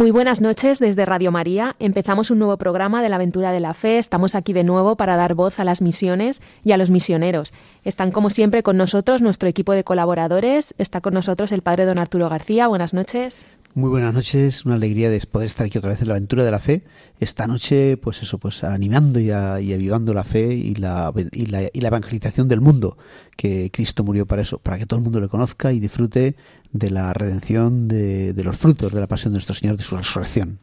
Muy buenas noches desde Radio María. Empezamos un nuevo programa de la aventura de la fe. Estamos aquí de nuevo para dar voz a las misiones y a los misioneros. Están como siempre con nosotros nuestro equipo de colaboradores. Está con nosotros el padre don Arturo García. Buenas noches. Muy buenas noches, una alegría de poder estar aquí otra vez en la aventura de la fe. Esta noche, pues eso, pues animando y, avivando la fe y la, y la, y la evangelización del mundo, que Cristo murió para eso, para que todo el mundo le conozca y disfrute de la redención de, de los frutos de la pasión de nuestro Señor, de su resurrección.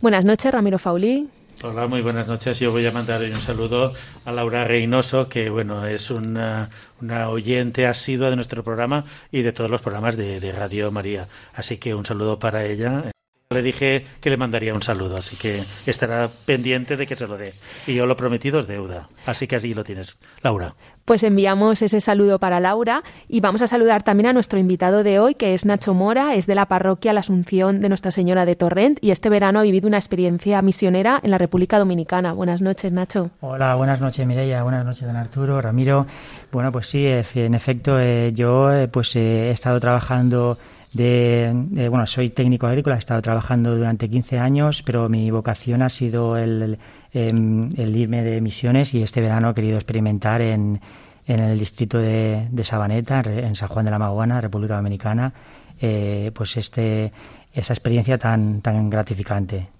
Buenas noches, Ramiro Faulí. Hola, muy buenas noches. Yo voy a mandar un saludo a Laura Reynoso, que bueno, es una, una oyente asidua de nuestro programa y de todos los programas de, de Radio María. Así que un saludo para ella. Le dije que le mandaría un saludo, así que estará pendiente de que se lo dé. Y yo lo prometido es deuda. Así que así lo tienes, Laura. Pues enviamos ese saludo para Laura y vamos a saludar también a nuestro invitado de hoy, que es Nacho Mora, es de la parroquia La Asunción de Nuestra Señora de Torrent y este verano ha vivido una experiencia misionera en la República Dominicana. Buenas noches, Nacho. Hola, buenas noches, Mireia. Buenas noches, don Arturo, Ramiro. Bueno, pues sí, en efecto, eh, yo eh, pues he estado trabajando de, bueno, soy técnico agrícola, he estado trabajando durante 15 años, pero mi vocación ha sido el, em, el, irme de misiones y este verano he querido experimentar en, en el distrito de, de, Sabaneta, en San Juan de la Maguana, República Dominicana, eh, pues este, esa experiencia tan, tan gratificante.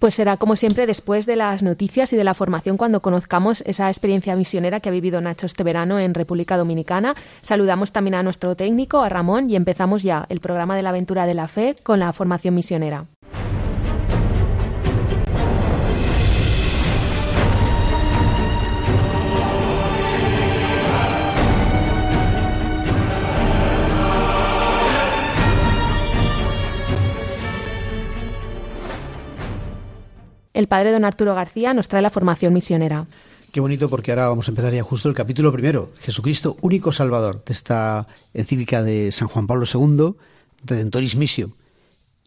Pues será como siempre después de las noticias y de la formación cuando conozcamos esa experiencia misionera que ha vivido Nacho este verano en República Dominicana. Saludamos también a nuestro técnico, a Ramón, y empezamos ya el programa de la aventura de la fe con la formación misionera. El padre don Arturo García nos trae la formación misionera. Qué bonito porque ahora vamos a empezar ya justo el capítulo primero, Jesucristo, único Salvador, de esta encíclica de San Juan Pablo II, Redentoris Missio.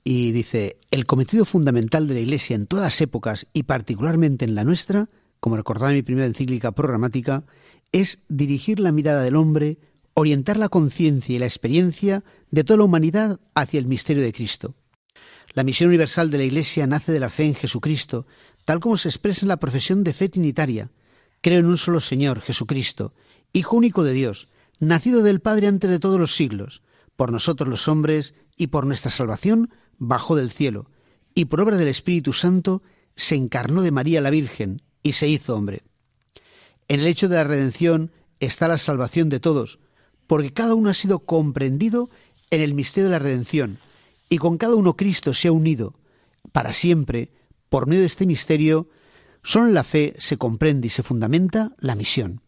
Y dice, el cometido fundamental de la Iglesia en todas las épocas y particularmente en la nuestra, como recordaba en mi primera encíclica programática, es dirigir la mirada del hombre, orientar la conciencia y la experiencia de toda la humanidad hacia el misterio de Cristo la misión universal de la Iglesia nace de la fe en Jesucristo, tal como se expresa en la profesión de fe trinitaria. Creo en un solo Señor, Jesucristo, Hijo único de Dios, nacido del Padre antes de todos los siglos, por nosotros los hombres y por nuestra salvación, bajó del cielo, y por obra del Espíritu Santo se encarnó de María la Virgen y se hizo hombre. En el hecho de la redención está la salvación de todos, porque cada uno ha sido comprendido en el misterio de la redención, y con cada uno Cristo se ha unido para siempre por medio de este misterio, solo en la fe se comprende y se fundamenta la misión.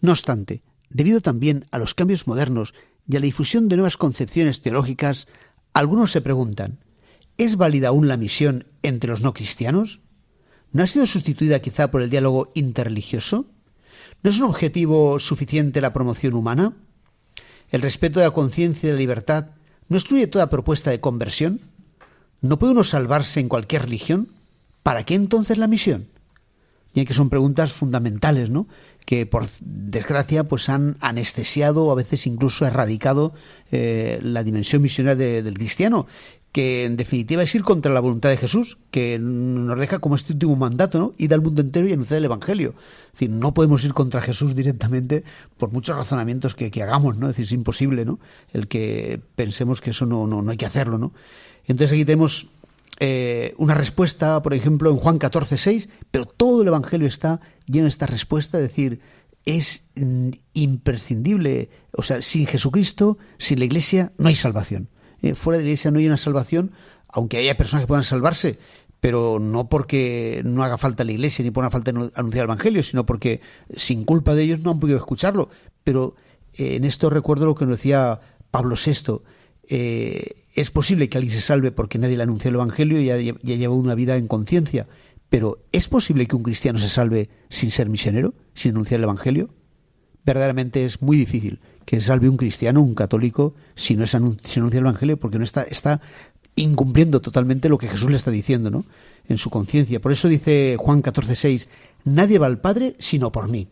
No obstante, debido también a los cambios modernos y a la difusión de nuevas concepciones teológicas, algunos se preguntan, ¿es válida aún la misión entre los no cristianos? ¿No ha sido sustituida quizá por el diálogo interreligioso? ¿No es un objetivo suficiente la promoción humana? ¿El respeto de la conciencia y de la libertad ¿No excluye toda propuesta de conversión? ¿No puede uno salvarse en cualquier religión? ¿Para qué entonces la misión? Y que son preguntas fundamentales, ¿no? Que por desgracia pues han anestesiado o a veces incluso erradicado eh, la dimensión misionera del cristiano que en definitiva es ir contra la voluntad de Jesús, que nos deja como este último mandato, ¿no? Ir al mundo entero y anunciar el Evangelio. Es decir, no podemos ir contra Jesús directamente por muchos razonamientos que, hagamos, ¿no? Es decir, es imposible, ¿no? El que pensemos que eso no, no, no hay que hacerlo, ¿no? Entonces aquí tenemos eh, una respuesta, por ejemplo, en Juan 14, 6, pero todo el Evangelio está lleno de esta respuesta, es decir, es mm, imprescindible, o sea, sin Jesucristo, sin la Iglesia, no hay salvación. Eh, fuera de la iglesia no hay una salvación, aunque haya personas que puedan salvarse, pero no porque no haga falta la iglesia ni por una falta anunciar el evangelio, sino porque sin culpa de ellos no han podido escucharlo. Pero eh, en esto recuerdo lo que nos decía Pablo VI. Eh, es posible que alguien se salve porque nadie le anunció el evangelio y ya, ya lleva una vida en conciencia. Pero ¿es posible que un cristiano se salve sin ser misionero, sin anunciar el evangelio? verdaderamente es muy difícil que salve un cristiano, un católico, si no, es anuncia el Evangelio, porque no está, está incumpliendo totalmente lo que Jesús le está diciendo, ¿no? En su conciencia. Por eso dice Juan 14:6, nadie va al Padre sino por mí.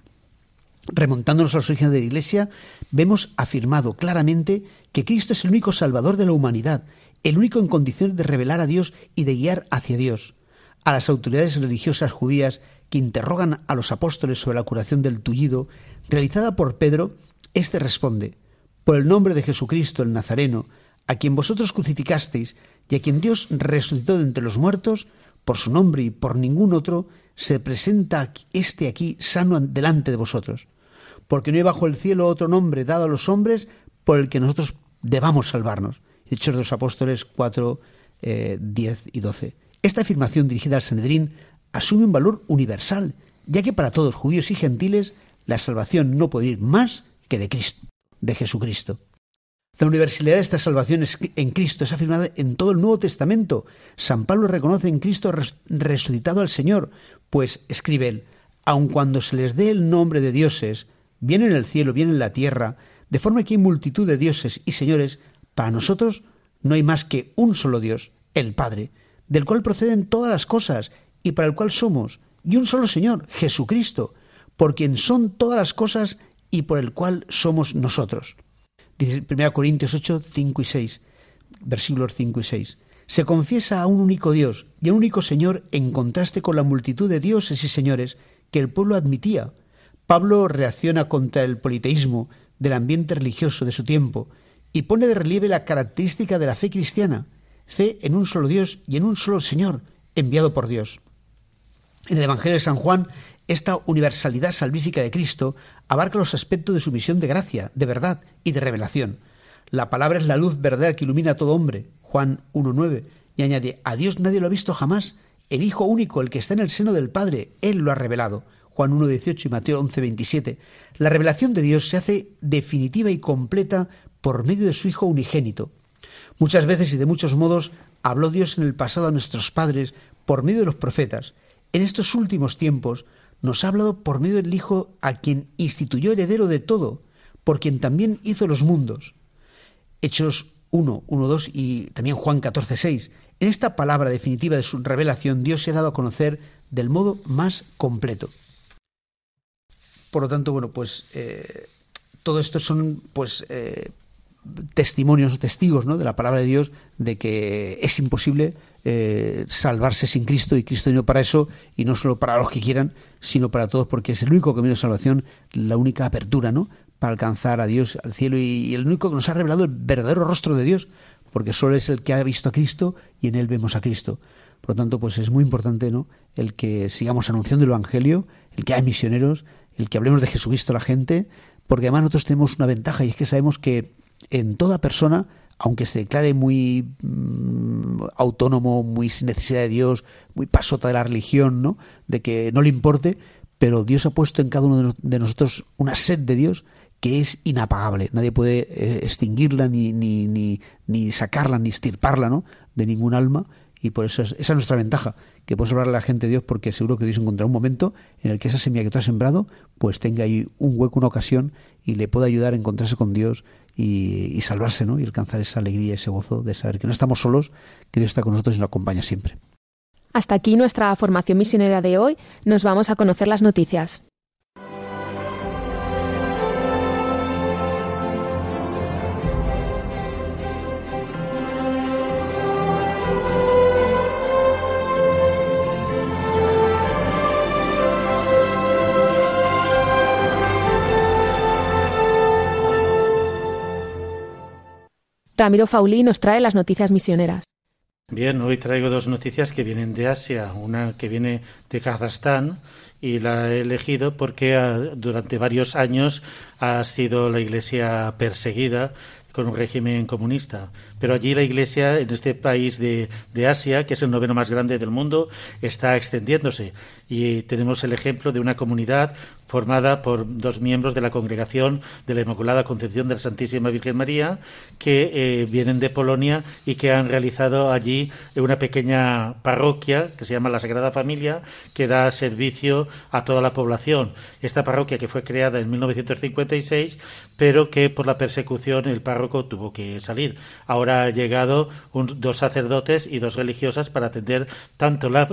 Remontándonos a los orígenes de la Iglesia, vemos afirmado claramente que Cristo es el único Salvador de la humanidad, el único en condiciones de revelar a Dios y de guiar hacia Dios. A las autoridades religiosas judías que interrogan a los apóstoles sobre la curación del tullido, realizada por Pedro, éste responde, por el nombre de Jesucristo el Nazareno, a quien vosotros crucificasteis y a quien Dios resucitó de entre los muertos, por su nombre y por ningún otro, se presenta este aquí sano delante de vosotros. Porque no hay bajo el cielo otro nombre dado a los hombres por el que nosotros debamos salvarnos. Hechos de los Apóstoles 4, 10 eh, y 12. Esta afirmación dirigida al Sanedrín asume un valor universal, ya que para todos, judíos y gentiles, la salvación no puede ir más que de Cristo, de Jesucristo. La universalidad de esta salvación en Cristo es afirmada en todo el Nuevo Testamento. San Pablo reconoce en Cristo resucitado al Señor, pues escribe él, aun cuando se les dé el nombre de dioses, bien en el cielo, bien en la tierra, de forma que hay multitud de dioses y señores, para nosotros no hay más que un solo Dios, el Padre, del cual proceden todas las cosas y para el cual somos, y un solo Señor, Jesucristo, por quien son todas las cosas y por el cual somos nosotros. Dice 1 Corintios 8, 5 y 6, versículos 5 y 6. Se confiesa a un único Dios y a un único Señor en contraste con la multitud de dioses y señores que el pueblo admitía. Pablo reacciona contra el politeísmo del ambiente religioso de su tiempo y pone de relieve la característica de la fe cristiana, fe en un solo Dios y en un solo Señor, enviado por Dios. En el Evangelio de San Juan, esta universalidad salvífica de Cristo abarca los aspectos de su misión de gracia, de verdad y de revelación. La palabra es la luz verdadera que ilumina a todo hombre, Juan 1.9, y añade, a Dios nadie lo ha visto jamás, el Hijo único, el que está en el seno del Padre, Él lo ha revelado. Juan 1.18 y Mateo 11.27. La revelación de Dios se hace definitiva y completa por medio de su Hijo unigénito. Muchas veces y de muchos modos habló Dios en el pasado a nuestros padres por medio de los profetas. En estos últimos tiempos nos ha hablado por medio del Hijo a quien instituyó heredero de todo, por quien también hizo los mundos. Hechos 1, 1, 2 y también Juan 14, 6. En esta palabra definitiva de su revelación, Dios se ha dado a conocer del modo más completo. Por lo tanto, bueno, pues eh, todo esto son pues eh, testimonios o testigos ¿no? de la palabra de Dios de que es imposible eh, salvarse sin Cristo y Cristo vino para eso y no solo para los que quieran, sino para todos porque es el único camino de salvación, la única apertura ¿no? para alcanzar a Dios, al cielo y, el único que nos ha revelado el verdadero rostro de Dios, porque solo es el que ha visto a Cristo y en él vemos a Cristo. Por lo tanto, pues es muy importante ¿no? el que sigamos anunciando el Evangelio, el que hay misioneros, el que hablemos de Jesucristo a la gente, porque además nosotros tenemos una ventaja y es que sabemos que en toda persona, aunque se declare muy mm, autónomo, muy sin necesidad de Dios, muy pasota de la religión, ¿no? De que no le importe, pero Dios ha puesto en cada uno de nosotros una sed de Dios que es inapagable. Nadie puede eh, extinguirla, ni, ni, ni, ni sacarla, ni estirparla, ¿no? De ningún alma. Y por eso esa es nuestra ventaja, que puedes hablar a la gente de Dios porque seguro que Dios encontrará un momento en el que esa semilla que tú has sembrado, pues tenga ahí un hueco, una ocasión y le pueda ayudar a encontrarse con Dios y, salvarse, ¿no? Y alcanzar esa alegría, ese gozo de saber que no estamos solos, que Dios está con nosotros y nos acompaña siempre. Hasta aquí nuestra formación misionera de hoy. Nos vamos a conocer las noticias. Ramiro Faulí nos trae las noticias misioneras. Bien, hoy traigo dos noticias que vienen de Asia, una que viene de Kazajstán y la he elegido porque ah, durante varios años ha sido la Iglesia perseguida con un régimen comunista. Pero allí la Iglesia, en este país de, de Asia, que es el noveno más grande del mundo, está extendiéndose. Y tenemos el ejemplo de una comunidad formada por dos miembros de la congregación de la Inmaculada Concepción de la Santísima Virgen María, que eh, vienen de Polonia y que han realizado allí una pequeña parroquia que se llama la Sagrada Familia, que da servicio a toda la población. Esta parroquia que fue creada en 1956, pero que por la persecución el párroco tuvo que salir. Ahora ha llegado dos sacerdotes y dos religiosas para atender tanto la,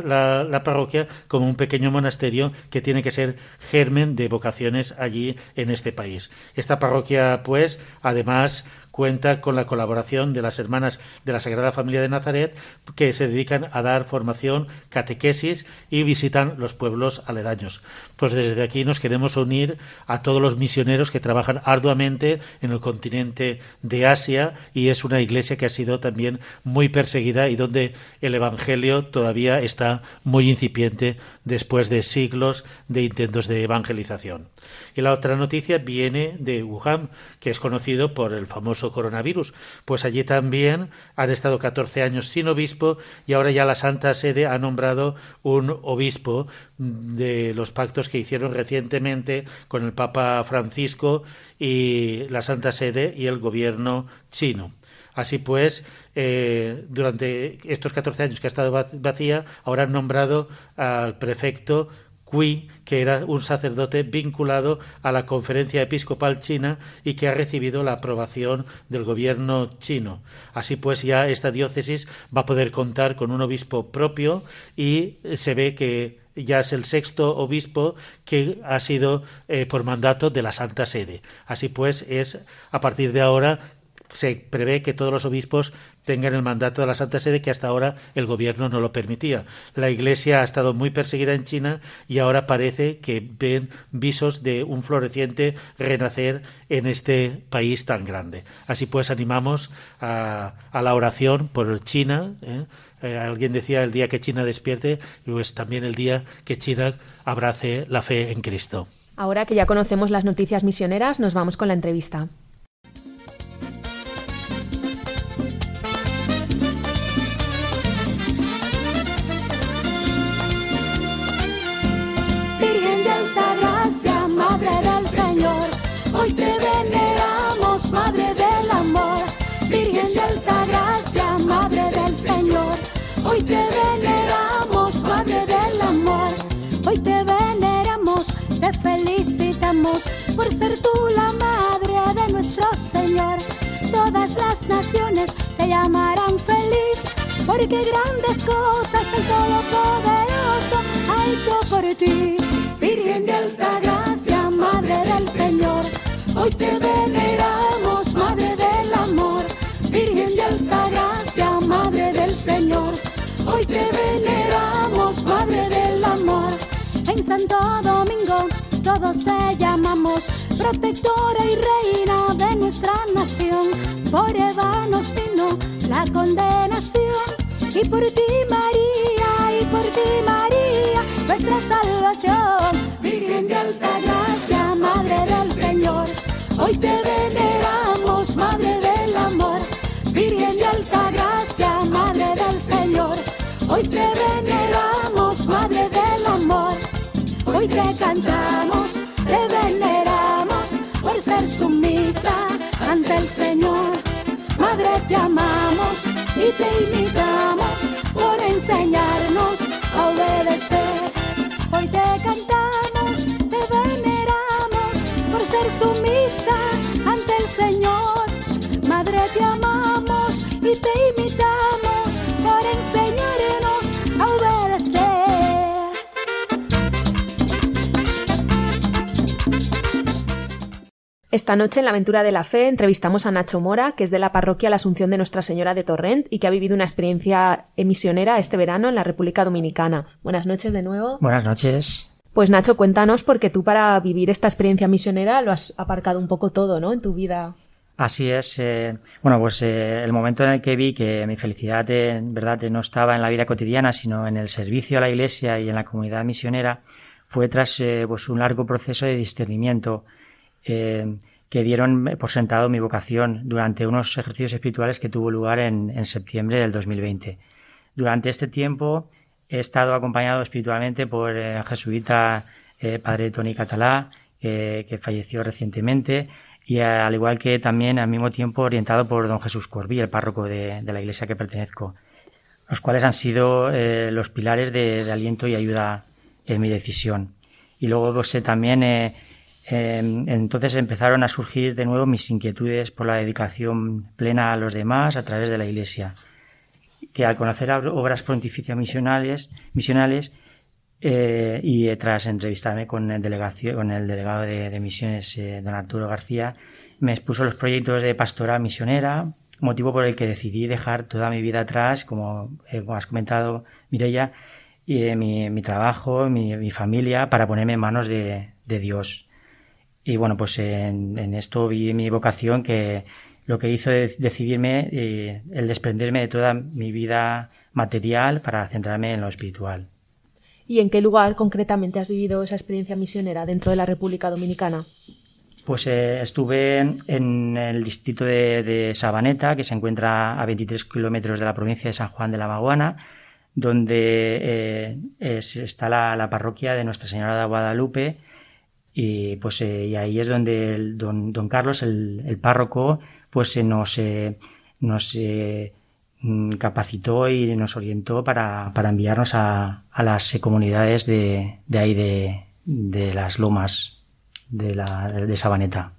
la parroquia como un pequeño monasterio que tiene que ser germen de vocaciones allí en este país. Esta parroquia, pues, además cuenta con la colaboración de las hermanas de la Sagrada Familia de Nazaret que se dedican a dar formación, catequesis y visitan los pueblos aledaños. Pues desde aquí nos queremos unir a todos los misioneros que trabajan arduamente en el continente de Asia y es una iglesia que ha sido también muy perseguida y donde el Evangelio todavía está muy incipiente después de siglos de intentos de evangelización. Y la otra noticia viene de Wuhan, que es conocido por el famoso coronavirus. Pues allí también han estado 14 años sin obispo y ahora ya la Santa Sede ha nombrado un obispo de los pactos que hicieron recientemente con el Papa Francisco y la Santa Sede y el gobierno chino. Así pues, eh, durante estos 14 años que ha estado vacía, ahora han nombrado al prefecto Cui, que era un sacerdote vinculado a la Conferencia Episcopal China y que ha recibido la aprobación del gobierno chino. Así pues, ya esta diócesis va a poder contar con un obispo propio y se ve que ya es el sexto obispo que ha sido eh, por mandato de la Santa Sede. Así pues, es a partir de ahora se prevé que todos los obispos tengan el mandato de la Santa Sede que hasta ahora el gobierno no lo permitía. La Iglesia ha estado muy perseguida en China y ahora parece que ven visos de un floreciente renacer en este país tan grande. Así pues animamos a, la oración por China. ¿eh? Eh, alguien decía el día que China despierte, pues también el día que China abrace la fe en Cristo. Ahora que ya conocemos las noticias misioneras, nos vamos con la entrevista. Por ser tú la madre de nuestro Señor. Todas las naciones te llamarán feliz, porque grandes cosas el Todopoderoso ha hecho por ti. Virgen de alta gracia, Madre del Señor, hoy te veneramos, Madre del Amor. Virgen de alta gracia, Madre del Señor, hoy te veneramos, Madre del Amor. En Santo Domingo todos te protectora y reina de nuestra nación. Por Eva nos vino la condenación y por ti María, y por ti María, nuestra salvación. Virgen de alta gracia, Madre del Señor, hoy te veneramos, Madre del amor. Virgen de alta gracia, Madre del Señor, hoy te veneramos, Madre del amor. Hoy te cantamos, sumisa ante el Señor. Madre, te amamos y te imitamos por enseñarnos a obedecer. Hoy te cantamos, Esta noche en la aventura de la fe entrevistamos a Nacho Mora, que es de la parroquia La Asunción de Nuestra Señora de Torrent y que ha vivido una experiencia misionera este verano en la República Dominicana. Buenas noches de nuevo. Buenas noches. Pues Nacho, cuéntanos porque tú para vivir esta experiencia misionera lo has aparcado un poco todo, ¿no? En tu vida. Así es. Eh, bueno, pues eh, el momento en el que vi que mi felicidad en verdad no estaba en la vida cotidiana, sino en el servicio a la Iglesia y en la comunidad misionera, fue tras eh, pues un largo proceso de discernimiento eh, que dieron por sentado mi vocación durante unos ejercicios espirituales que tuvo lugar en, en septiembre del 2020. Durante este tiempo he estado acompañado espiritualmente por el jesuita eh, padre Tony Catalá, que falleció recientemente, y al igual que también al mismo tiempo orientado por don Jesús Corbí, el párroco de, la iglesia que pertenezco, los cuales han sido eh, los pilares de, aliento y ayuda en mi decisión. Y luego pues, eh, también em, entonces empezaron a surgir de nuevo mis inquietudes por la dedicación plena a los demás a través de la iglesia que al conocer obras pontificias misionales, eh, y tras entrevistarme con el, con el delegado de, misiones, eh, don Arturo García, me expuso los proyectos de pastoral misionera, motivo por el que decidí dejar toda mi vida atrás, como, eh, has comentado, Mireya, y mi, trabajo, mi, familia, para ponerme en manos de, Dios. Y bueno, pues en, en, esto vi mi vocación que lo que hizo decidirme eh, el desprenderme de toda mi vida material para centrarme en lo espiritual. ¿Y en qué lugar concretamente has vivido esa experiencia misionera dentro de la República Dominicana? Pues eh, estuve en el distrito de, Sabaneta, que se encuentra a 23 kilómetros de la provincia de San Juan de la Maguana, donde eh, está la, parroquia de Nuestra Señora de Guadalupe, y pues y ahí es donde don, don Carlos, el, el párroco, pues nos, nos mm, capacitó y nos orientó para, enviarnos a, las comunidades de, ahí de, las lomas de, la, de Sabaneta.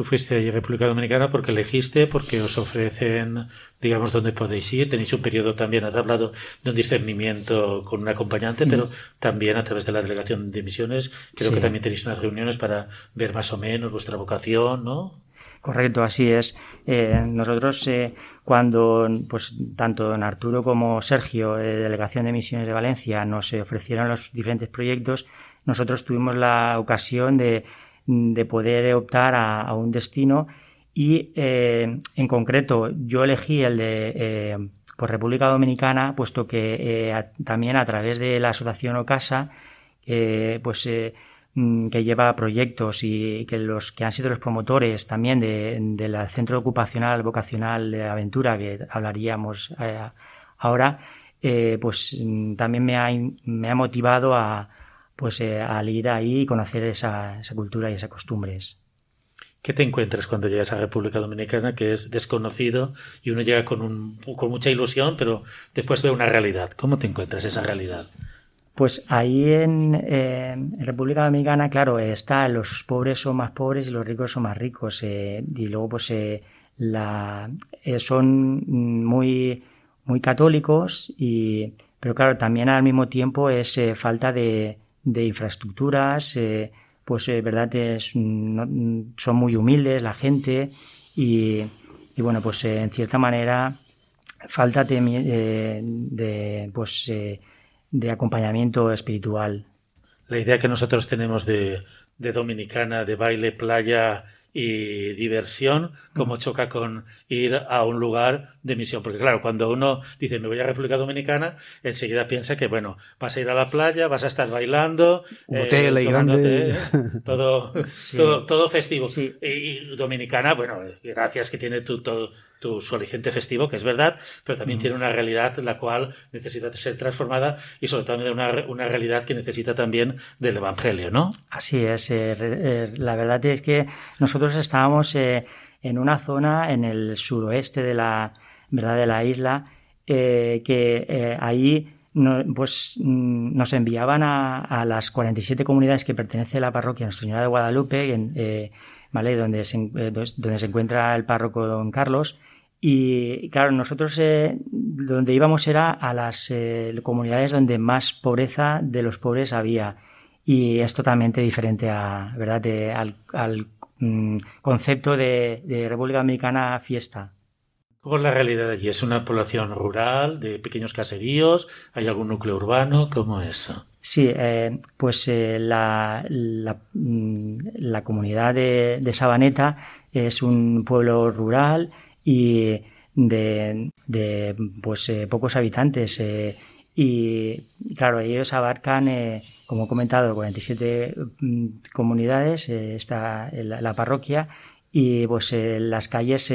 Tú fuiste a República Dominicana porque elegiste, porque os ofrecen, digamos, dónde podéis ir. Tenéis un periodo también, has hablado de un discernimiento con un acompañante, pero también a través de la delegación de misiones. Creo que también tenéis unas reuniones para ver más o menos vuestra vocación, ¿no? Correcto, así es. Eh, nosotros eh, cuando pues tanto don Arturo como Sergio, de Delegación de Misiones de Valencia, nos ofrecieron los diferentes proyectos, nosotros tuvimos la ocasión de, de poder optar a, un destino y eh, en concreto yo elegí el de por República Dominicana, puesto que también a través de la Asociación Ocasa, pues Mm, que lleva proyectos y que los que han sido los promotores también del Centro Ocupacional Vocacional de Aventura, que hablaríamos eh, ahora, eh, pues mm, también me ha, me ha motivado a, pues, eh, al ir ahí y conocer esa, esa cultura y esas costumbres. ¿Qué te encuentras cuando llegas a República Dominicana que es desconocido y uno llega con, un, con mucha ilusión, pero después ve una realidad? ¿Cómo te encuentras esa realidad? Pues ahí eh, en, República Dominicana, claro, está los pobres son más pobres y los ricos son más ricos. Eh, y luego, pues, eh, la, son muy, muy católicos, y, pero claro, también al mismo tiempo es falta de, de infraestructuras, pues, verdad, es, son muy humildes la gente y, y bueno, pues, en cierta manera, falta de, de pues, de acompañamiento espiritual. La idea que nosotros tenemos de, de Dominicana, de baile, playa y diversión, como choca con ir a un lugar de misión. Porque claro, cuando uno dice me voy a República Dominicana, enseguida piensa que, bueno, vas a ir a la playa, vas a estar bailando, un hotel eh, grande. todo, todo, todo festivo. Y, Dominicana, bueno, gracias que tiene tu, todo, tu, su aliciente festivo, que es verdad, pero también tiene una realidad la cual necesita ser transformada y sobre todo una, una realidad que necesita también del Evangelio, ¿no? Así es. Eh, eh, la verdad es que nosotros estábamos eh, en una zona en el suroeste de la, ¿verdad? de la isla que ahí pues mm, nos enviaban a, a, las 47 comunidades que pertenece a la parroquia Nuestra Señora de Guadalupe, ¿vale? donde, se, donde se encuentra el párroco don Carlos, y claro, nosotros eh, donde íbamos era a las eh, comunidades donde más pobreza de los pobres había. Y es totalmente diferente a, ¿verdad? al, mm, concepto de, República Dominicana fiesta. ¿Cómo es la realidad allí? ¿Es una población rural, de pequeños caseríos? ¿Hay algún núcleo urbano? ¿Cómo es? Sí, eh, pues la, la, mm, la, comunidad de, de Sabaneta es un pueblo rural y de, pues eh, pocos habitantes eh, y claro, ellos abarcan, eh, como he comentado, 47 mm, comunidades, está la, parroquia y pues las calles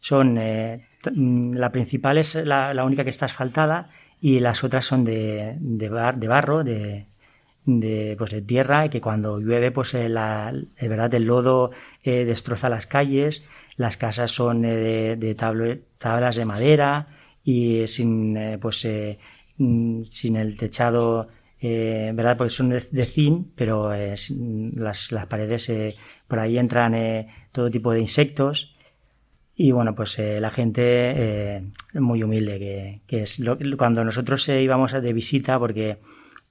son, mm, la principal es la, única que está asfaltada y las otras son de, de, de barro, de, de, pues de tierra y que cuando llueve pues la, verdad el lodo destroza las calles las casas son de, de tablas de madera y sin pues Mm, sin el techado, eh, ¿verdad? Porque son de, zinc, pero eh, las, las, paredes, eh, por ahí entran eh, todo tipo de insectos. Y bueno, pues la gente muy humilde, que, que es cuando nosotros íbamos de visita, porque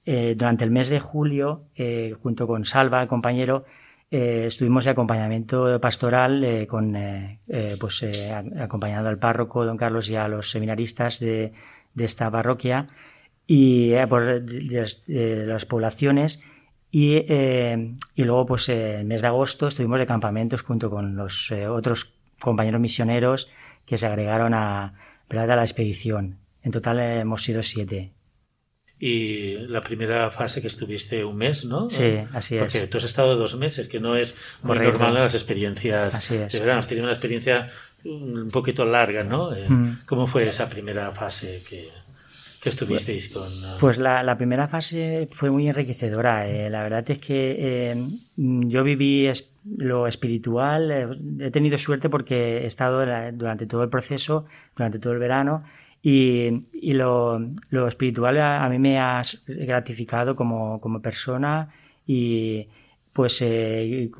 durante el mes de julio, junto con Salva, compañero, estuvimos de acompañamiento pastoral con pues acompañando al párroco don Carlos y a los seminaristas de, de esta parroquia y eh, de, las poblaciones y, eh, y luego pues eh, el mes de agosto estuvimos de campamentos junto con los otros compañeros misioneros que se agregaron a, a la expedición. En total hemos sido siete. Y la primera fase que estuviste un mes, ¿no? Sí, así es. Porque tú has estado dos meses, que no es muy normal en las experiencias así es. de verano. Has tenido una experiencia un poquito larga, ¿no? Eh, mm. ¿Cómo fue esa primera fase que, que estuvisteis con...? Uh? Pues la, la, primera fase fue muy enriquecedora. Eh. La verdad es que eh, yo viví lo espiritual. he tenido suerte porque he estado durante todo el proceso, durante todo el verano, y, y lo, lo, espiritual a, mí me ha gratificado como, como persona y pues, eh,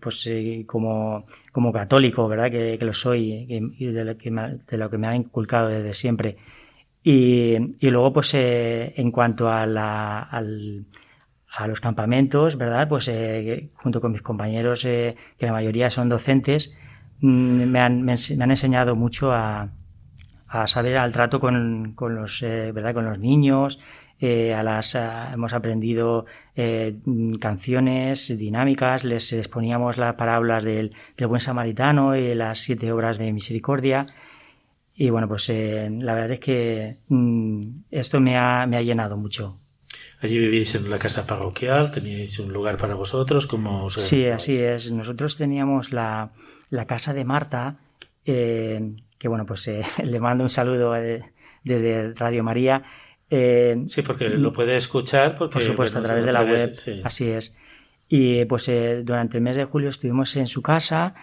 pues eh, como, como católico, ¿verdad? Que, que lo soy y de lo que, me, de lo que me ha inculcado desde siempre. Y, y luego, pues eh, en cuanto a, la, al, a los campamentos, ¿verdad? Pues eh, junto con mis compañeros, eh, que la mayoría son docentes, mm, me han, me, han enseñado mucho a, a saber al trato con, con los, eh, ¿verdad? Con los niños, eh, a las, hemos aprendido eh, canciones dinámicas, les exponíamos las parábolas del, buen samaritano y las siete obras de misericordia. Y bueno, pues eh, la verdad es que mm, esto me ha, me ha llenado mucho. Allí vivís en la casa parroquial, teníais un lugar para vosotros, como Sí, así es. Nosotros teníamos la, la casa de Marta, que bueno, pues le mando un saludo desde Radio María eh, sí, porque lo puede escuchar. Porque, por supuesto, a través de la web. Así es. Y pues eh, durante el mes de julio estuvimos en su casa,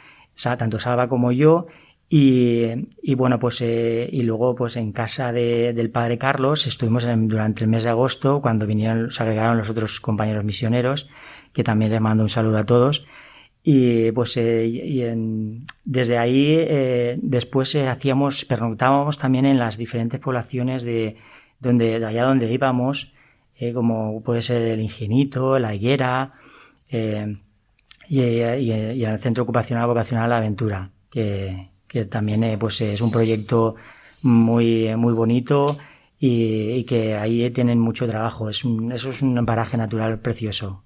tanto Salva como yo, y, y bueno, pues eh, y luego pues en casa de, del padre Carlos estuvimos durante el mes de agosto cuando vinieron, se agregaron los otros compañeros misioneros, que también les mando un saludo a todos. Y pues eh, desde ahí eh, después hacíamos, pernoctábamos también en las diferentes poblaciones de, donde, allá donde íbamos, eh, como puede ser el Ingenito, la Higuera, eh, y, y, el Centro Ocupacional Vocacional La Aventura, que, que también eh, pues es un proyecto muy, muy bonito y, y, que ahí tienen mucho trabajo. Es un, eso es un paraje natural precioso.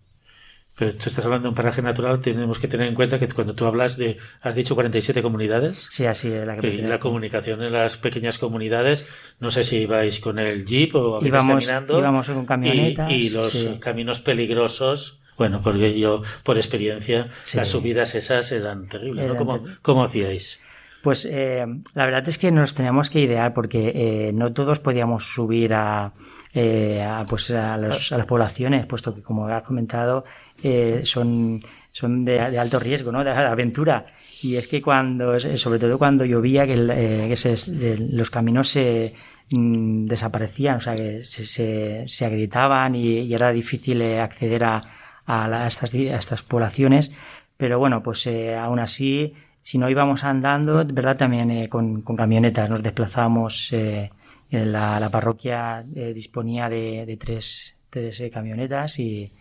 Pero tú estás hablando de un paraje natural, tenemos que tener en cuenta que cuando tú hablas de, has dicho 47 comunidades. Sí, así es. La, que la comunicación en las pequeñas comunidades, no sé si ibais con el jeep o íbamos, caminando. Íbamos con camionetas. Y, los caminos peligrosos, bueno, porque yo, por experiencia, las subidas esas eran terribles, ¿no? ¿Cómo, ¿Cómo, hacíais? Pues eh, la verdad es que nos teníamos que idear porque eh, no todos podíamos subir a, eh, a, pues a, los, a las poblaciones, puesto que, como has comentado, eh, son, son de, alto riesgo, ¿no? De aventura. Y es que cuando, sobre todo cuando llovía, que, eh, que se, los caminos se mm, desaparecían, o sea, que se, se, agrietaban y, era difícil eh, acceder a, a, estas, a estas poblaciones. Pero bueno, pues eh, aún así, si no íbamos andando, ¿verdad? También eh, con, con, camionetas nos desplazábamos. Eh, la, la parroquia disponía de, de tres, tres camionetas y,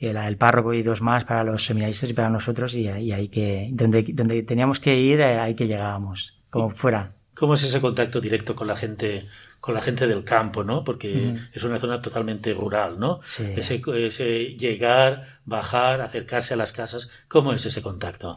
el, párroco y dos más para los seminaristas y para nosotros y, y ahí que donde donde teníamos que ir eh, ahí que llegábamos como fuera. cómo es ese contacto directo con la gente con la gente del campo no porque es una zona totalmente rural no sí. ese, ese, llegar bajar acercarse a las casas cómo es ese contacto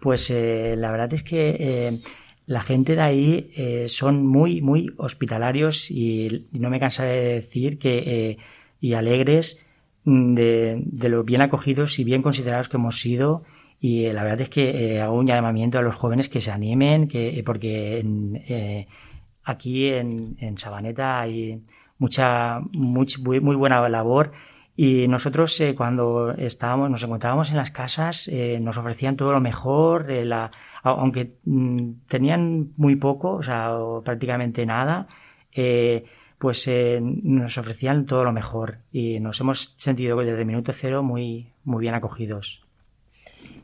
pues eh, la verdad es que eh, la gente de ahí eh, son muy, muy hospitalarios y, no me cansaré de decir que, y alegres de, de, lo bien acogidos y bien considerados que hemos sido. Y eh, la verdad es que hago un llamamiento a los jóvenes que se animen, que, porque aquí en, en, Sabaneta hay mucha, muy, muy buena labor y nosotros cuando estábamos, nos encontrábamos en las casas, nos ofrecían todo lo mejor, la, aunque mm, tenían muy poco, o sea, prácticamente nada, eh, pues eh, nos ofrecían todo lo mejor y nos hemos sentido desde el minuto cero muy, muy bien acogidos.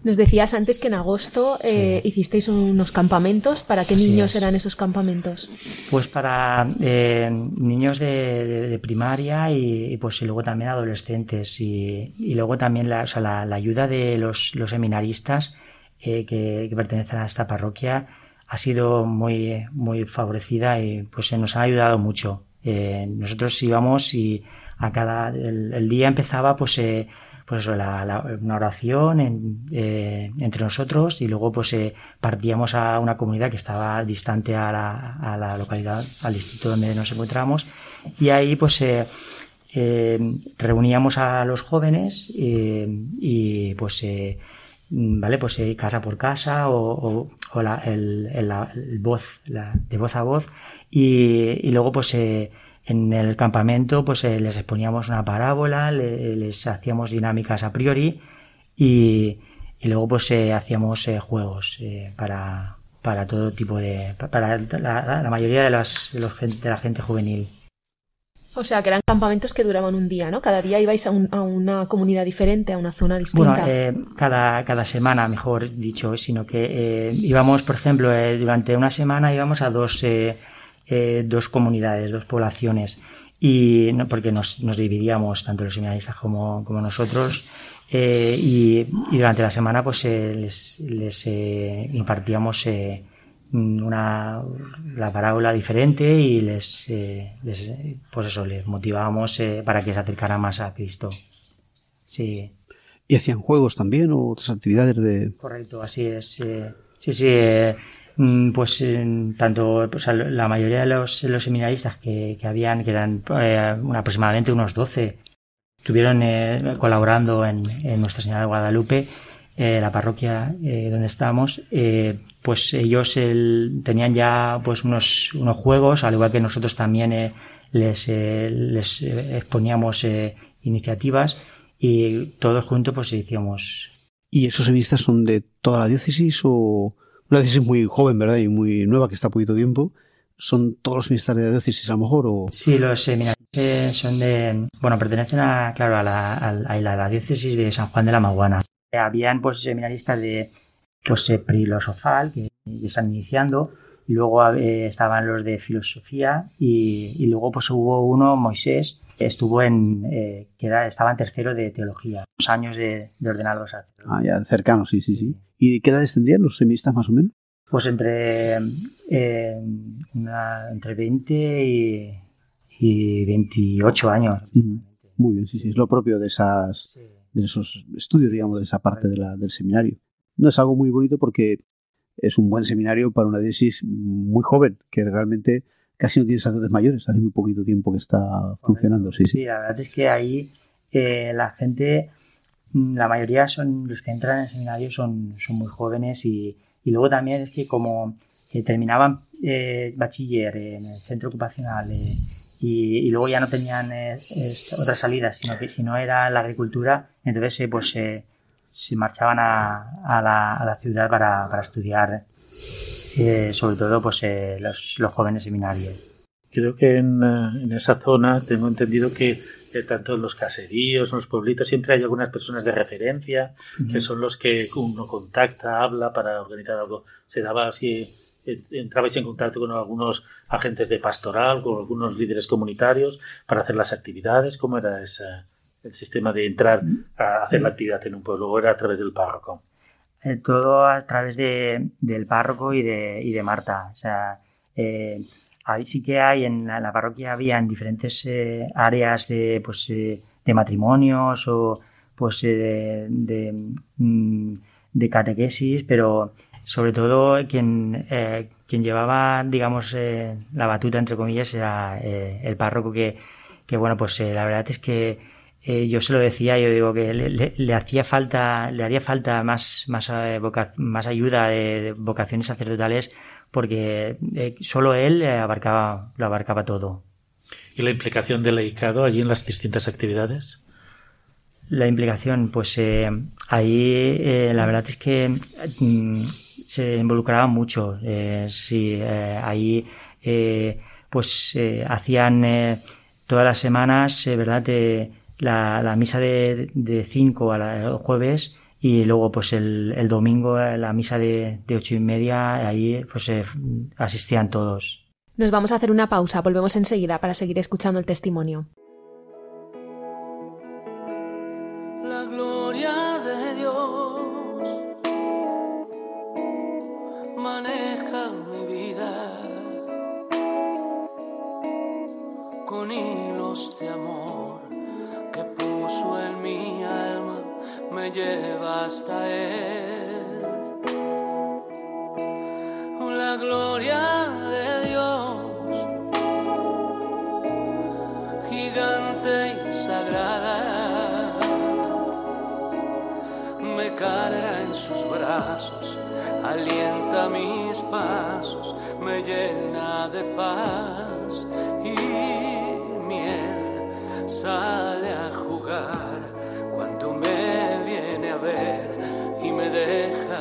Nos decías antes que en agosto eh, hicisteis unos campamentos. ¿Para qué niños eran esos campamentos? Pues para niños de, primaria y, pues luego también adolescentes y, luego también la, ayuda de los, los seminaristas que, pertenecen a esta parroquia ha sido muy, muy favorecida y pues nos ha ayudado mucho. Eh, nosotros íbamos y a cada el, día empezaba pues eh, pues una oración eh, entre nosotros y luego pues partíamos a una comunidad que estaba distante a la, a la localidad al distrito donde nos encontramos y ahí pues reuníamos a los jóvenes y pues ¿vale? Pues eh, casa por casa o, o, la, el, el, voz, la, de voz a voz y, y luego pues eh, en el campamento pues eh, les exponíamos una parábola, les hacíamos dinámicas a priori y, y luego pues hacíamos juegos para, para todo tipo de, para la, la mayoría de, las, de, los, de la gente juvenil. O sea, que eran campamentos que duraban un día, ¿no? Cada día ibais a, una comunidad diferente, a una zona distinta. Bueno, eh, cada, cada semana, mejor dicho, sino que eh, íbamos, por ejemplo, eh, durante una semana íbamos a dos, dos comunidades, dos poblaciones, y no, porque nos, nos dividíamos, tanto los seminaristas como, como nosotros, y, y, durante la semana pues les, les impartíamos una la parábola diferente y les, eh, les pues eso les motivábamos eh, para que se acercaran más a Cristo. Sí. Y hacían juegos también o otras actividades de correcto así es eh, sí sí pues tanto la mayoría de los, seminaristas que, habían que eran aproximadamente unos 12 estuvieron colaborando en, Nuestra Señora de Guadalupe la parroquia donde estamos pues ellos tenían ya pues unos, unos juegos, al igual que nosotros también eh, les, eh, les eh, exponíamos iniciativas y todos juntos pues hicimos. ¿Y esos seminaristas son de toda la diócesis o una diócesis muy joven, verdad, y muy nueva que está a poquito tiempo? ¿Son todos los seminaristas de la diócesis a lo mejor? O... Sí, los seminaristas son de, bueno, pertenecen a, claro, a la, a la, a la diócesis de San Juan de la Maguana. Habían pues seminaristas de pues Filosofal, que están iniciando, y luego eh, estaban los de filosofía, y, luego pues hubo uno, Moisés, que estuvo en, eh, que era, estaba en tercero de teología, dos años de, de ordenado Ah, ya, cercano, sí, sí, sí. ¿Y qué edades tendrían los seministas más o menos? Pues entre, eh, entre 20 y, y 28 años. Muy bien, sí, sí, es lo propio de esas de esos estudios, digamos, de esa parte de la, del seminario no es algo muy bonito porque es un buen seminario para una diócesis muy joven, que realmente casi no tiene sacerdotes mayores, hace muy poquito tiempo que está funcionando. Sí, sí. la verdad es que ahí eh, la gente, la mayoría son los que entran en el seminario son, son muy jóvenes y, y luego también es que como eh, terminaban eh, bachiller en el centro ocupacional y, y, luego ya no tenían otras salidas, sino que si no era la agricultura, entonces pues se marchaban a, a, la, a la, ciudad para, para estudiar, eh, sobre todo pues eh, los, los, jóvenes seminarios. Creo que en, eh, en, esa zona tengo entendido que eh, tanto en los caseríos, en los pueblitos, siempre hay algunas personas de referencia uh -huh. que son los que uno contacta, habla para organizar algo. Se daba así, entrabais en contacto con algunos agentes de pastoral, con algunos líderes comunitarios para hacer las actividades. ¿Cómo era esa? el sistema de entrar a hacer la actividad en un pueblo, o era a través del párroco? Eh, todo a través de, del párroco y de, y de Marta. O sea, eh, ahí sí que hay, en la, parroquia había en diferentes eh, áreas de, pues, eh, de matrimonios o pues de, de, mm, de, catequesis, pero sobre todo quien, quien llevaba, digamos, eh, la batuta, entre comillas, era eh, el párroco que, que bueno, pues la verdad es que yo se lo decía, yo digo que le, hacía falta, le haría falta más, más, más ayuda de vocaciones sacerdotales porque solo él abarcaba, lo abarcaba todo. ¿Y la implicación del laicado allí en las distintas actividades? La implicación, pues eh, ahí eh, la verdad es que mm, se involucraba mucho. Eh, sí, ahí pues hacían todas las semanas, ¿verdad? la, la, misa de 5 a la, jueves y luego pues el, el domingo la misa de, de ocho y media ahí pues asistían todos. Nos vamos a hacer una pausa, volvemos enseguida para seguir escuchando el testimonio. Lleva hasta Él. La gloria de Dios, gigante y sagrada, me carga en sus brazos, alienta mis pasos, me llena de paz y miel deja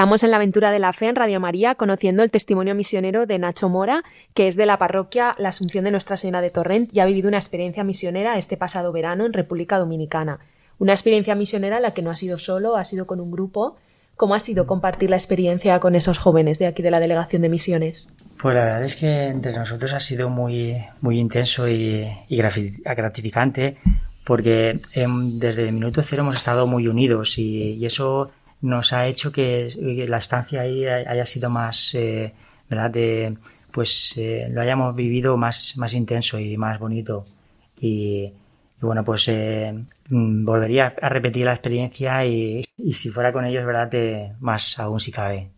Estamos en la aventura de la fe en Radio María conociendo el testimonio misionero de Nacho Mora, que es de la parroquia La Asunción de Nuestra Señora de Torrent y ha vivido una experiencia misionera este pasado verano en República Dominicana. Una experiencia misionera la que no ha sido solo, ha sido con un grupo. ¿Cómo ha sido compartir la experiencia con esos jóvenes de aquí de la Delegación de Misiones? Pues la verdad es que entre nosotros ha sido muy, muy intenso y, gratificante porque em, desde el minuto cero hemos estado muy unidos y eso nos ha hecho que, la estancia ahí haya sido más, eh, ¿verdad? De, pues eh, lo hayamos vivido más, más intenso y más bonito. Y, bueno, pues eh, mm, volvería a repetir la experiencia y, si fuera con ellos, ¿verdad? más aún si cabe.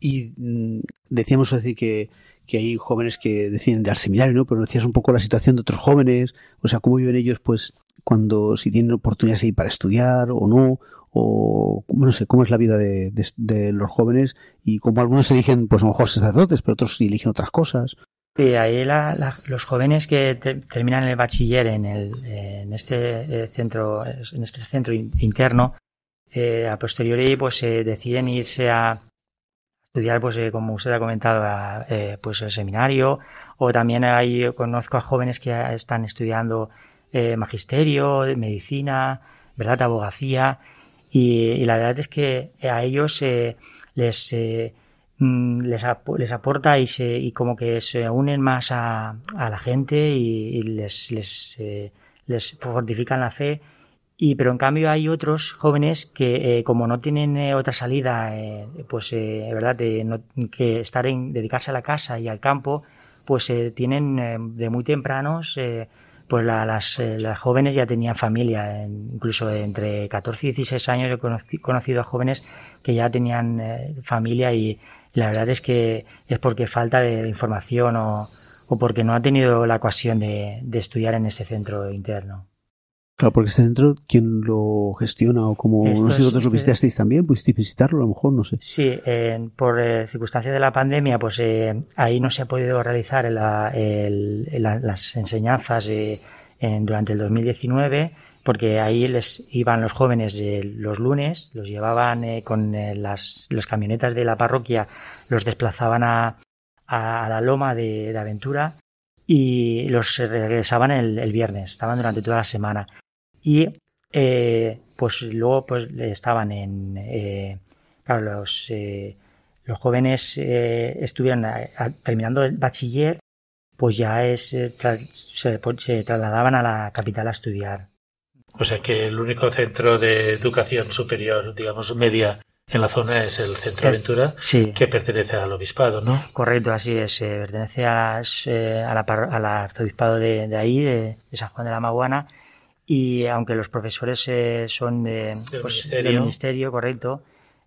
Y mm, decíamos decir que, que hay jóvenes que deciden dar seminario, ¿no? Pero decías un poco la situación de otros jóvenes, o sea, cómo viven ellos, pues, cuando si tienen oportunidades ahí para estudiar o no, o no sé cómo es la vida de, los jóvenes y como algunos eligen pues a lo mejor sacerdotes pero otros eligen otras cosas. Ahí los jóvenes que terminan el bachiller en, el, en este eh, centro en este centro interno eh, a posteriori pues deciden irse a estudiar, pues como usted ha comentado, pues el seminario, o también hay, conozco a jóvenes que están estudiando magisterio, medicina, ¿verdad? abogacía, y, la verdad es que a ellos les Mm, les, les aporta y, se, y como que se unen más a, a la gente y, les, les, eh, les, fortifican la fe. Y, pero en cambio hay otros jóvenes que eh, como no tienen eh, otra salida, pues verdad, que estar en dedicarse a la casa y al campo, pues tienen de muy tempranos pues las, las, jóvenes ya tenían familia, incluso entre 14 y 16 años he conocido a jóvenes que ya tenían familia y, la verdad es que es porque falta de información o, o porque no ha tenido la ocasión de, de, estudiar en ese centro interno. Claro, porque este centro, ¿quién lo gestiona o como no sé si vosotros lo visitasteis también? ¿Pudisteis visitarlo? A lo mejor, no sé. Sí, eh, por eh, circunstancias de la pandemia, pues eh, ahí no se ha podido realizar la, el, la, las enseñanzas en, durante el 2019 porque ahí les iban los jóvenes los lunes, los llevaban eh, con eh, las, camionetas de la parroquia, los desplazaban a, a, la loma de, Aventura y los regresaban el, viernes, estaban durante toda la semana. Y eh, pues luego pues estaban en... claro, los, los jóvenes estuvieron terminando el bachiller, pues ya es, se trasladaban a la capital a estudiar. O sea que el único centro de educación superior, digamos, media en la zona es el Centro Aventura, que pertenece al obispado, ¿no? Correcto, así es. pertenece a, eh, a la, al arzobispado de, ahí, de, San Juan de la Maguana, y aunque los profesores eh, son de, del, pues, ministerio. ministerio, correcto.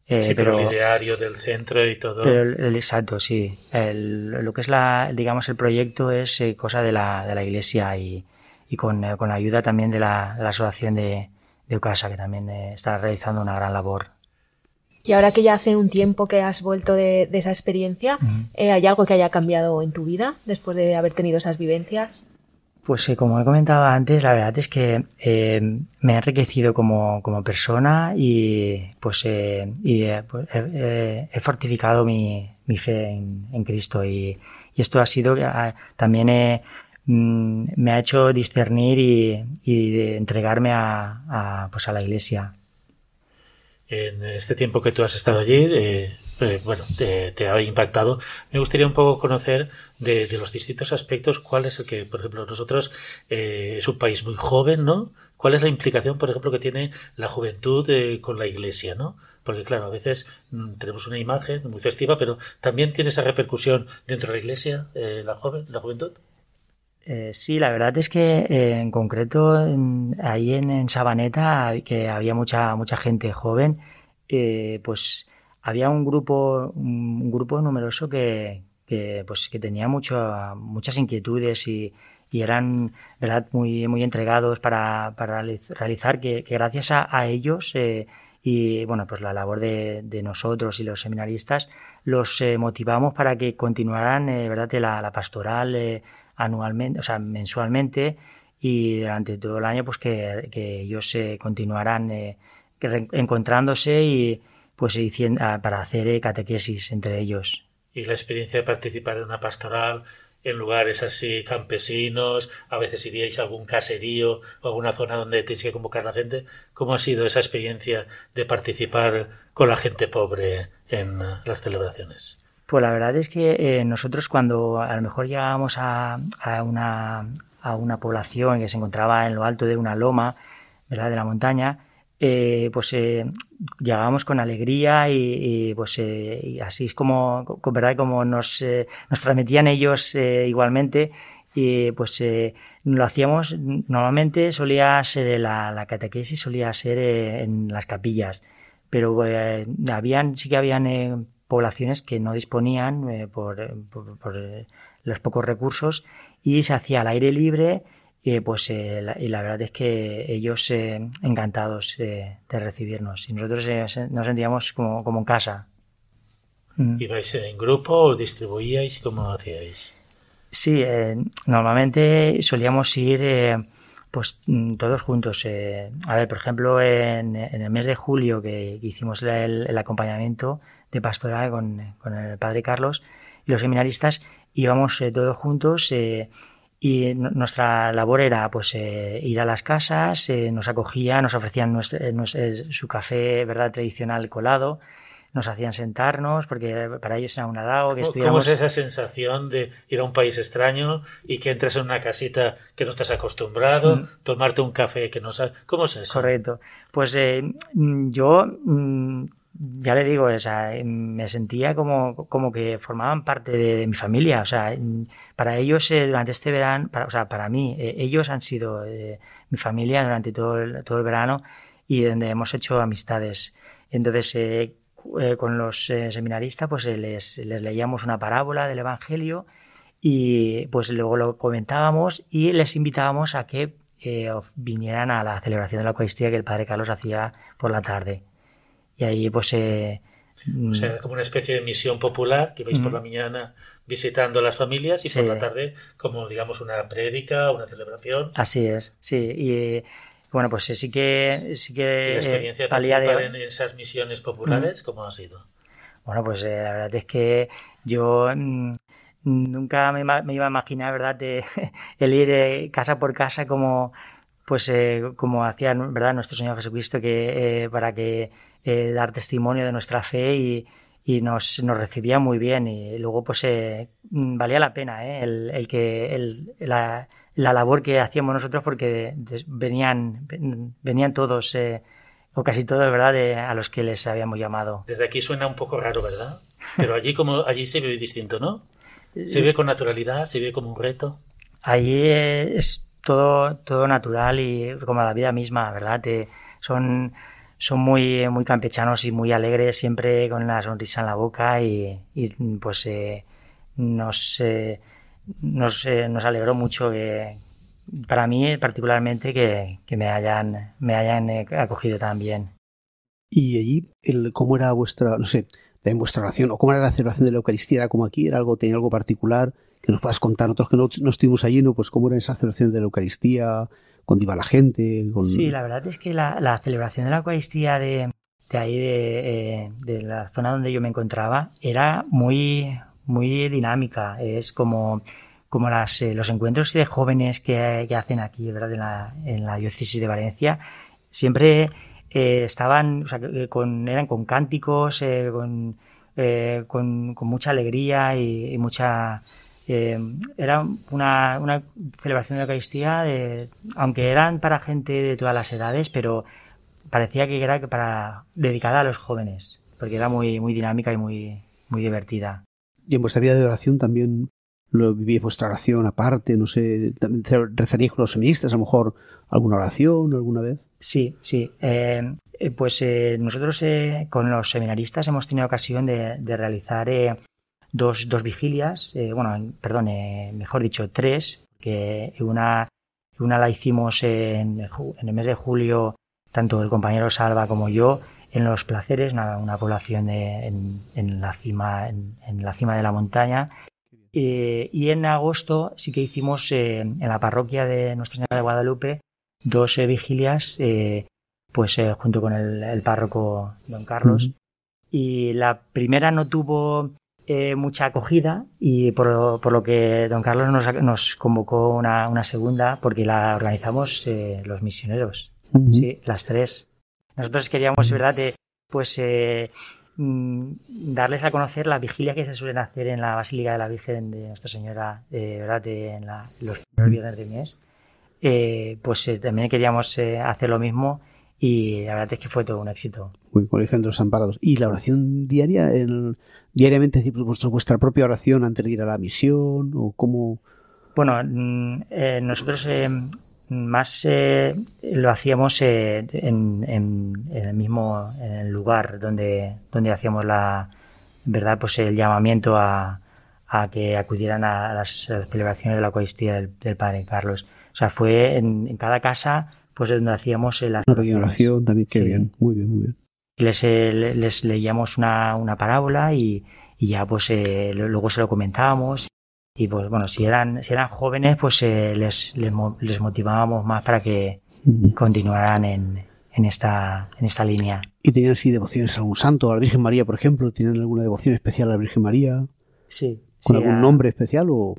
Eh, sí, pero, el ideario del centro y todo. Pero el, exacto, sí. lo que es la, digamos, el proyecto es cosa de la, de la iglesia y, y con, eh, con la ayuda también de la, la Asociación de, de UCASA, que también eh, está realizando una gran labor. Y ahora que ya hace un tiempo que has vuelto de, de esa experiencia, eh, ¿hay algo que haya cambiado en tu vida después de haber tenido esas vivencias? Pues como he comentado antes, la verdad es que me ha enriquecido como, como persona y pues, y, pues, he fortificado mi, mi fe en, en Cristo y, esto ha sido también Mm, me ha hecho discernir y, y entregarme a, pues a la iglesia. En este tiempo que tú has estado allí, eh, eh, bueno, te, ha impactado. Me gustaría un poco conocer de, los distintos aspectos cuál es el que, por ejemplo, nosotros eh, es un país muy joven, ¿no? ¿Cuál es la implicación, por ejemplo, que tiene la juventud eh, con la iglesia, ¿no? Porque claro, a veces mm, tenemos una imagen muy festiva, pero también tiene esa repercusión dentro de la iglesia, eh, la joven, la juventud. Eh, sí, la verdad es que eh, en concreto ahí en, Sabaneta, que había mucha mucha gente joven, eh, pues había un grupo un grupo numeroso que, que pues que tenía mucho, muchas inquietudes y, eran verdad muy muy entregados para, para realizar que, gracias a, ellos y bueno pues la labor de, nosotros y los seminaristas los motivamos para que continuaran verdad la, pastoral anualmente, o sea, mensualmente y durante todo el año pues que, ellos se continuarán eh, encontrándose y pues ah, para hacer eh, catequesis entre ellos. Y la experiencia de participar en una pastoral en lugares así campesinos, a veces iríais a algún caserío o alguna zona donde tenéis que convocar a la gente. ¿Cómo ha sido esa experiencia de participar con la gente pobre en las celebraciones? Pues la verdad es que eh, nosotros cuando a lo mejor llegábamos a, a, una, a una población que se encontraba en lo alto de una loma, ¿verdad? de la montaña, eh, pues eh, llegábamos con alegría y, y pues eh, y así es como, con, verdad como nos, eh, nos transmitían ellos eh, igualmente y pues lo hacíamos normalmente solía ser la, la catequesis solía ser en las capillas pero habían sí que habían poblaciones que no disponían eh, por, eh, por, por eh, los pocos recursos y se hacía al aire libre y pues la, y la verdad es que ellos encantados de recibirnos y nosotros nos sentíamos como, como en casa. Mm. ¿Ibais en grupo o distribuíais? ¿Cómo hacíais? Sí, normalmente solíamos ir Pues mm, todos juntos. Eh, a ver, por ejemplo, en, el mes de julio que, hicimos el, acompañamiento de pastoral con, el padre Carlos y los seminaristas, íbamos eh, todos juntos eh, y nuestra labor era pues ir a las casas, nos acogían, nos ofrecían su café verdad tradicional colado, nos hacían sentarnos, porque para ellos era un halago que estuviéramos... ¿Cómo es esa sensación de ir a un país extraño y que entres en una casita que no estás acostumbrado, mm. tomarte un café que no sabes? ¿Cómo es eso? Correcto. Pues eh, yo, mm, ya le digo, o sea, me sentía como, como que formaban parte de, mi familia. O sea, para ellos eh, durante este verano, para, o sea, para mí, eh, ellos han sido mi familia durante todo el, todo el verano y donde hemos hecho amistades. Entonces, eh, con los eh, seminaristas, pues eh, les, leíamos una parábola del Evangelio y pues luego lo comentábamos y les invitábamos a que vinieran a la celebración de la Eucaristía que el Padre Carlos hacía por la tarde. Y ahí pues... Mm, o sea, como una especie de misión popular que vais por la mañana visitando a las familias y por la tarde como digamos una prédica, una celebración. Así es, sí. Y bueno, pues sí que sí que ¿La experiencia de... en esas misiones populares mm. cómo ha sido? Bueno, pues eh, la verdad es que yo mm, nunca me, iba a imaginar, ¿verdad?, de, el ir eh, casa por casa como pues eh, como hacía verdad nuestro Señor Jesucristo que para que dar testimonio de nuestra fe y, y nos, nos recibía muy bien y luego pues mm, valía la pena el, el, que el, la, la labor que hacíamos nosotros porque venían, venían todos, eh, o casi todos, ¿verdad?, a los que les habíamos llamado. Desde aquí suena un poco raro, ¿verdad? Pero allí, como, allí se vive distinto, ¿no? Se vive con naturalidad, se vive como un reto. Allí es todo, todo natural y como la vida misma, ¿verdad? son, son muy, muy campechanos y muy alegres, siempre con una sonrisa en la boca y, pues eh, nos... Eh, nos, eh, nos alegró mucho que, para mí particularmente que, me hayan, me hayan eh, acogido tan bien. ¿Y allí el, cómo era vuestra, no sé, en vuestra oración o cómo era la celebración de la Eucaristía? ¿Era como aquí? ¿Era algo, tenía algo particular? Que nos puedas contar, nosotros que no, estuvimos allí, ¿no? Pues cómo era esa celebración de la Eucaristía, cuando iba la gente. Sí, la verdad es que la, celebración de la Eucaristía de, de ahí, de, eh, de la zona donde yo me encontraba, era muy, muy dinámica. Es como, como las, eh, los encuentros de jóvenes que, hacen aquí, ¿verdad? En la, en la diócesis de Valencia. Siempre eh, estaban, o sea, con, eran con cánticos, con, con, con, mucha alegría y, mucha... era una, una, celebración de Eucaristía, de, aunque eran para gente de todas las edades, pero parecía que era para dedicada a los jóvenes, porque era muy, muy dinámica y muy, muy divertida. Y en vuestra vida de oración también lo vivís vuestra oración aparte, no sé, rezaríais con los seministas, a lo mejor alguna oración alguna vez. Sí, sí. Eh, eh, pues eh, nosotros con los seminaristas hemos tenido ocasión de, realizar dos, dos vigilias, bueno, perdón, mejor dicho, tres, que una, una la hicimos en, en, el mes de julio, tanto el compañero Salva como yo, en Los Placeres, una, población en, la cima, en, la cima de la montaña. Eh, y en agosto sí que hicimos eh, en la parroquia de Nuestra Señora de Guadalupe dos eh, vigilias, pues junto con el, párroco don Carlos. Y la primera no tuvo mucha acogida y por, lo que don Carlos nos, convocó una, una, segunda porque la organizamos los misioneros, sí, las tres. Nosotros queríamos, ¿verdad?, de, pues eh, mm, darles a conocer la vigilia que se suelen hacer en la Basílica de la Virgen de Nuestra Señora, eh, ¿verdad?, en los primeros viernes de mes. Eh, pues también queríamos hacer lo mismo y la verdad es que fue todo un éxito. Muy Colegio de los Amparados. ¿Y la oración diaria? El, ¿Diariamente decir vuestra, vuestra propia oración antes de ir a la misión? ¿O cómo...? Bueno, mm, nosotros más eh, lo hacíamos eh, en, el mismo en el lugar donde, donde hacíamos la verdad pues el llamamiento a, a que acudieran a las celebraciones de la Eucaristía del, Padre Carlos. O sea, fue en, cada casa pues donde hacíamos la oración también, qué bien, muy bien, muy bien. Les, eh, les leíamos una, una parábola y, y ya pues luego se lo comentábamos y pues bueno, si eran, si eran jóvenes, pues eh, les, les, les, motivábamos más para que continuaran en, en, esta, en esta línea. ¿Y tenían así devociones a algún santo, a la Virgen María, por ejemplo? ¿Tienen alguna devoción especial a la Virgen María? Sí. ¿Con sí, algún a- nombre especial o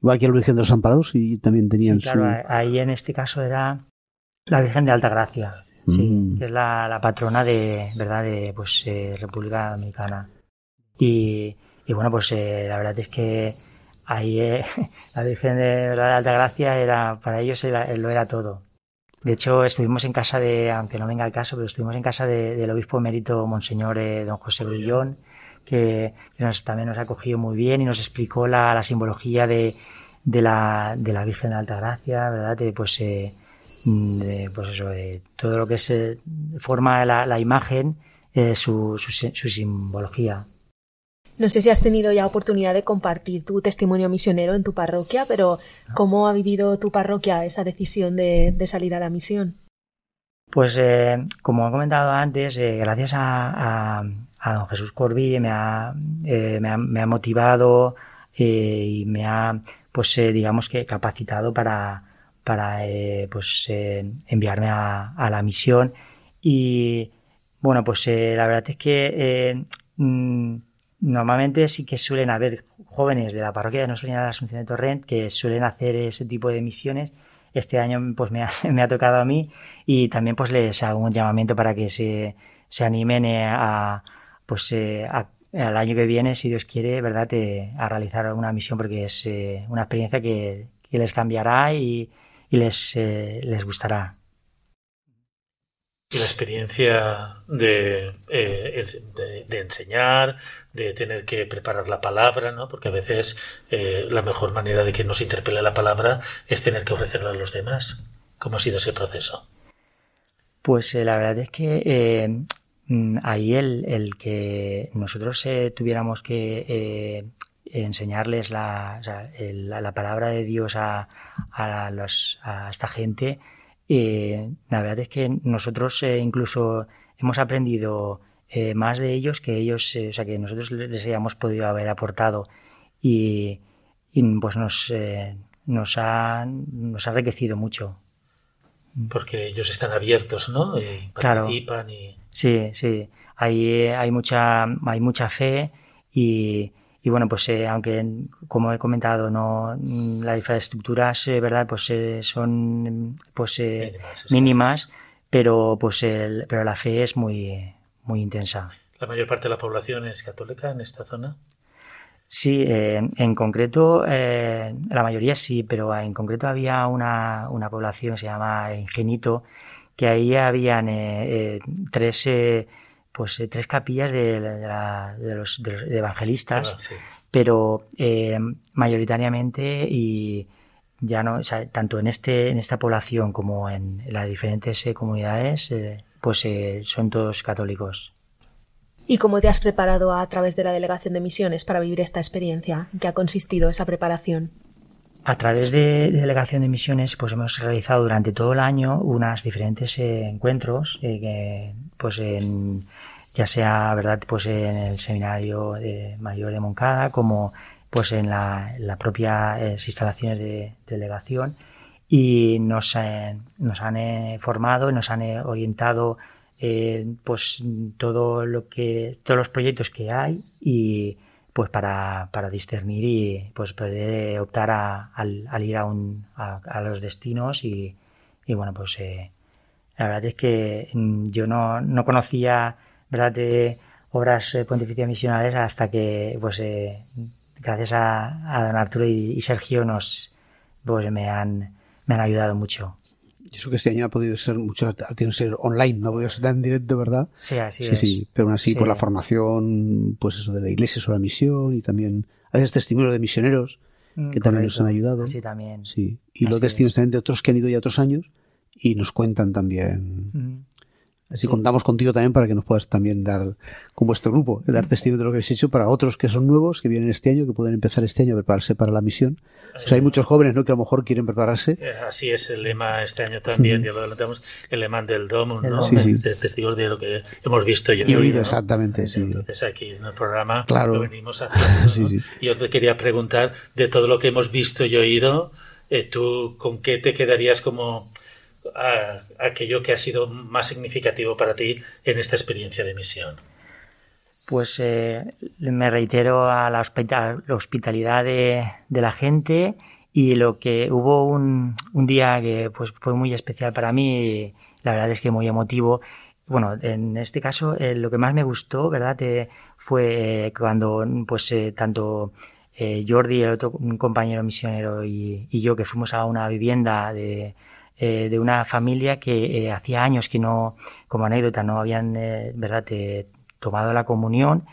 igual que la Virgen de los Amparados y también tenían Sí, claro, su... ahí en este caso era la Virgen de Alta Gracia, sí, Mm. que es la, la patrona de, ¿verdad? de pues, eh, República Dominicana. Y, y bueno, pues eh, la verdad es que ahí eh, la Virgen de, ¿verdad? de Alta Gracia era, para ellos era- lo era todo. De hecho, estuvimos en casa de, aunque no venga el caso, pero estuvimos en casa de- del obispo emérito Monseñor eh, don José Grullón, que, que nos, también nos ha acogido muy bien y nos explicó la, la simbología de, de, la, de la Virgen de Alta Gracia, ¿verdad? De, pues, eh, mm, de, pues eso, de todo lo que se forma la, la imagen, eh, su, su, su simbología. No sé si has tenido ya oportunidad de compartir tu testimonio misionero en tu parroquia, pero ¿cómo ha vivido tu parroquia esa decisión de, de salir a la misión? Pues eh, como he comentado antes, eh, gracias a, a, a don Jesús Corbí me ha, eh, me ha, me ha motivado eh, y me ha, pues eh, digamos que capacitado para, para eh, pues eh, enviarme a, a la misión y bueno, pues eh, la verdad es que eh, mm, normalmente sí que suelen haber jóvenes de la parroquia de Nuestra Señora de la Asunción de Torrent que suelen hacer ese tipo de misiones. Este año pues me ha, me ha tocado a mí y también pues les hago un llamamiento para que se, se animen eh, a pues eh, a- al año que viene, si Dios quiere, verdad, a realizar una misión porque es una experiencia que, que les cambiará y, y les, eh, les gustará. Y la experiencia de, eh, de, de enseñar, de tener que preparar la palabra, ¿no? Porque a veces eh, la mejor manera de que nos interpele la palabra es tener que ofrecerla a los demás. ¿Cómo ha sido ese proceso? Pues eh, la verdad es que mm, ahí el, el que nosotros tuviéramos que enseñarles la, o sea, el- la, la palabra de Dios a, a, los- a esta gente, eh, la verdad es que nosotros eh, incluso hemos aprendido eh, más de ellos que ellos, eh, o sea, que nosotros les hayamos podido haber aportado y, y, pues nos, eh, nos, ha, nos ha enriquecido mucho. Porque ellos están abiertos, ¿no? Y Claro. participan y... Sí, sí. Hay, eh, hay mucha, hay mucha fe y, y bueno, pues eh, aunque como he comentado, no las infraestructuras, eh, verdad, pues eh, son pues eh, Mínimas, mínimas, pero pues el, pero la fe es muy, muy intensa. La mayor parte de la población es católica en esta zona. Sí, en concreto, la mayoría sí, pero en concreto había una, una población que se llama Ingenito, que ahí habían tres, pues, eh, tres capillas de, de la- de los, de los evangelistas, Ah, sí. pero eh, mayoritariamente y ya no, o sea, tanto en este, en esta población como en las diferentes eh, comunidades, eh, pues eh, son todos católicos. ¿Y cómo te has preparado a través de la delegación de misiones para vivir esta experiencia? ¿En qué ha consistido esa preparación? A través de, de Delegación de Misiones, pues hemos realizado durante todo el año unos diferentes eh, encuentros, eh, pues en, ya sea, verdad, pues en el seminario de mayor de Moncada, como pues en la, la propia eh, instalaciones de, de delegación, y nos, nos han formado, nos han orientado pues todo lo que, todos los proyectos que hay y pues para, para discernir y pues poder optar a, al, ir a, un, a, a los destinos y, y bueno pues eh, la verdad es que mm, yo no, no conocía verdad de obras eh, pontificias misionales hasta que pues eh, gracias a, a don Arturo y, y Sergio nos pues me han me han ayudado mucho Y eso que este año ha podido ser mucho, ha tenido que ser online, no ha podido ser tan directo, ¿verdad? sí así sí, es sí, pero aún así Sí. por la formación, pues eso de la iglesia sobre la misión y también a veces testimonio de misioneros Mm, que también nos han ayudado. así también Sí, y los Así testimonios es. también de otros que han ido ya otros años y nos cuentan también Mm. Así contamos contigo también para que nos puedas también dar, con vuestro grupo, dar testimonio de lo que habéis hecho para otros que son nuevos, que vienen este año, que pueden empezar este año a prepararse para la misión. O sea, hay muchos jóvenes ¿no? que a lo mejor quieren prepararse. Eh, Así es el lema este año también, ya lo adelantamos, el lema del DOM, ¿no? Sí, sí. De testigos de lo que hemos visto y Y oído, ¿no? exactamente, sí. Entonces aquí en el programa Claro. lo venimos haciendo. Sí, ¿no? sí. Y Yo te quería preguntar, de todo lo que hemos visto y oído, eh, ¿tú con qué te quedarías como aquello que ha sido más significativo para ti en esta experiencia de misión? Pues eh, me reitero a la, hospita- la hospitalidad de, la gente y lo que hubo un, día que pues fue muy especial para mí, la verdad es que muy emotivo. Bueno, en este caso eh, lo que más me gustó, ¿verdad? Eh, fue eh, cuando pues tanto Jordi, el otro compañero misionero y, y yo que fuimos a una vivienda de, eh, de una familia que eh, hacía años que no, como anécdota, no habían, eh, ¿verdad?, tomado la comunión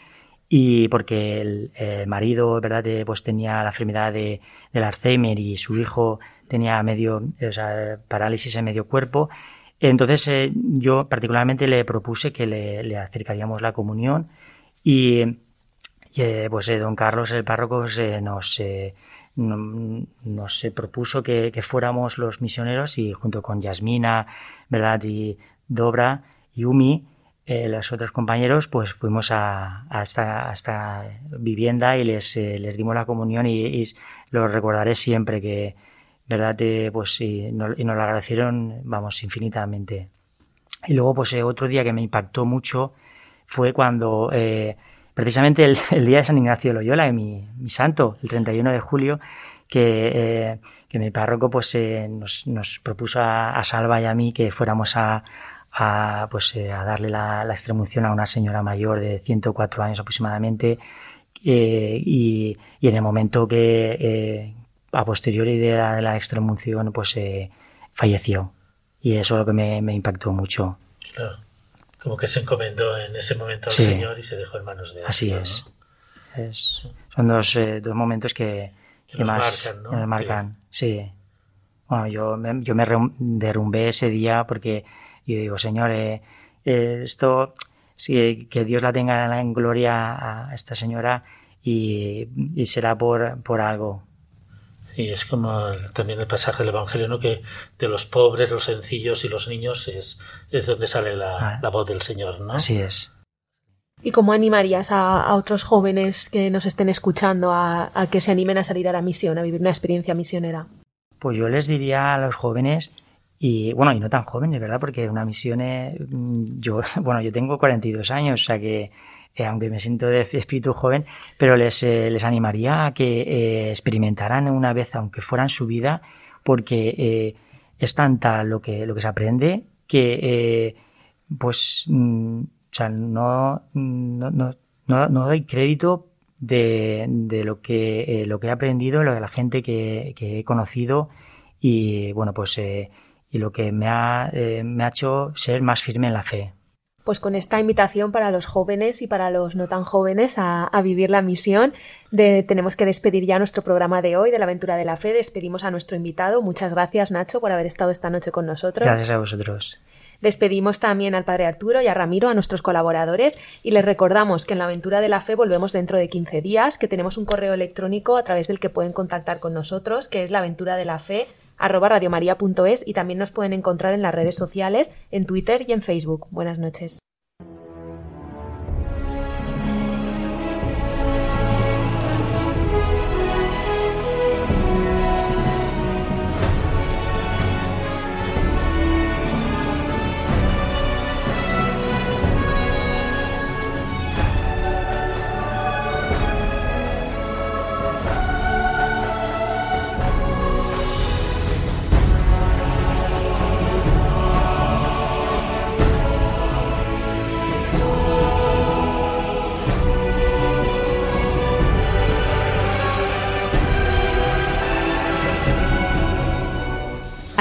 y porque el, marido, ¿verdad?, pues tenía la enfermedad de, del Alzheimer y su hijo tenía medio, o sea, parálisis en medio cuerpo. Entonces yo particularmente le propuse que le, acercaríamos la comunión y, pues don Carlos, el párroco, nos, no- nos eh, propuso que, fuéramos los misioneros y junto con Yasmina, ¿verdad? Y Dobra y Umi, eh, los otros compañeros, pues fuimos a, esta, vivienda y les, eh, les dimos la comunión y, y lo recordaré siempre que, ¿verdad? Eh, pues y, no- nos lo agradecieron, vamos, infinitamente. Y luego, pues otro día que me impactó mucho fue cuando, precisamente el, día de San Ignacio de Loyola, mi, mi santo, el 31 de julio, que, eh, que mi párroco pues eh, nos, nos propuso a, Salva y a mí que fuéramos a, pues, eh, a darle la, la extremunción a una señora mayor de 104 años aproximadamente eh, y, en el momento que a posteriori de la, de extremunción pues falleció y eso es lo que me, me impactó mucho. Claro. Como que se encomendó en ese momento al Sí. Señor y se dejó en manos de Dios. Así ¿no? es. Es- son dos, eh, dos momentos que, Que que nos más marcan, ¿no? nos marcan. Sí. Bueno, yo me, yo me derrumbé ese día porque yo digo, Señor, eh, eh, esto, sí, que Dios la tenga en gloria a esta señora y, y será por, por algo. Sí, es como también el pasaje del Evangelio, ¿no? Que de los pobres, los sencillos y los niños es, es donde sale la, Ah. la voz del Señor, ¿no? Así es. ¿Y cómo animarías a, a otros jóvenes que nos estén escuchando a, a que se animen a salir a la misión, a vivir una experiencia misionera? Pues yo les diría a los jóvenes, y bueno, y no tan jóvenes, ¿verdad? Porque una misión, es- mm, yo, bueno, yo tengo 42 años, o sea que, eh, aunque me siento de espíritu joven, pero les, eh, les animaría a que eh, experimentaran una vez, aunque fuera en su vida, porque es tanta lo que, lo que se aprende que, pues, mm, o sea, no, no, no, no, doy crédito de, de lo que lo que he aprendido, lo de la gente que, que he conocido y bueno pues y lo que me ha, me ha hecho ser más firme en la fe. Pues con esta invitación para los jóvenes y para los no tan jóvenes a, a vivir la misión, de- tenemos que despedir ya nuestro programa de hoy de la aventura de la fe. Despedimos a nuestro invitado. Muchas gracias, Nacho, por haber estado esta noche con nosotros. Gracias a vosotros. Despedimos también al Padre Arturo y a Ramiro, a nuestros colaboradores, y les recordamos que en la aventura de la fe volvemos dentro de 15 días, que tenemos un correo electrónico a través del que pueden contactar con nosotros, que es la aventura de la fe arroba radiomaria.es y también nos pueden encontrar en las redes sociales, en Twitter y en Facebook. Buenas noches.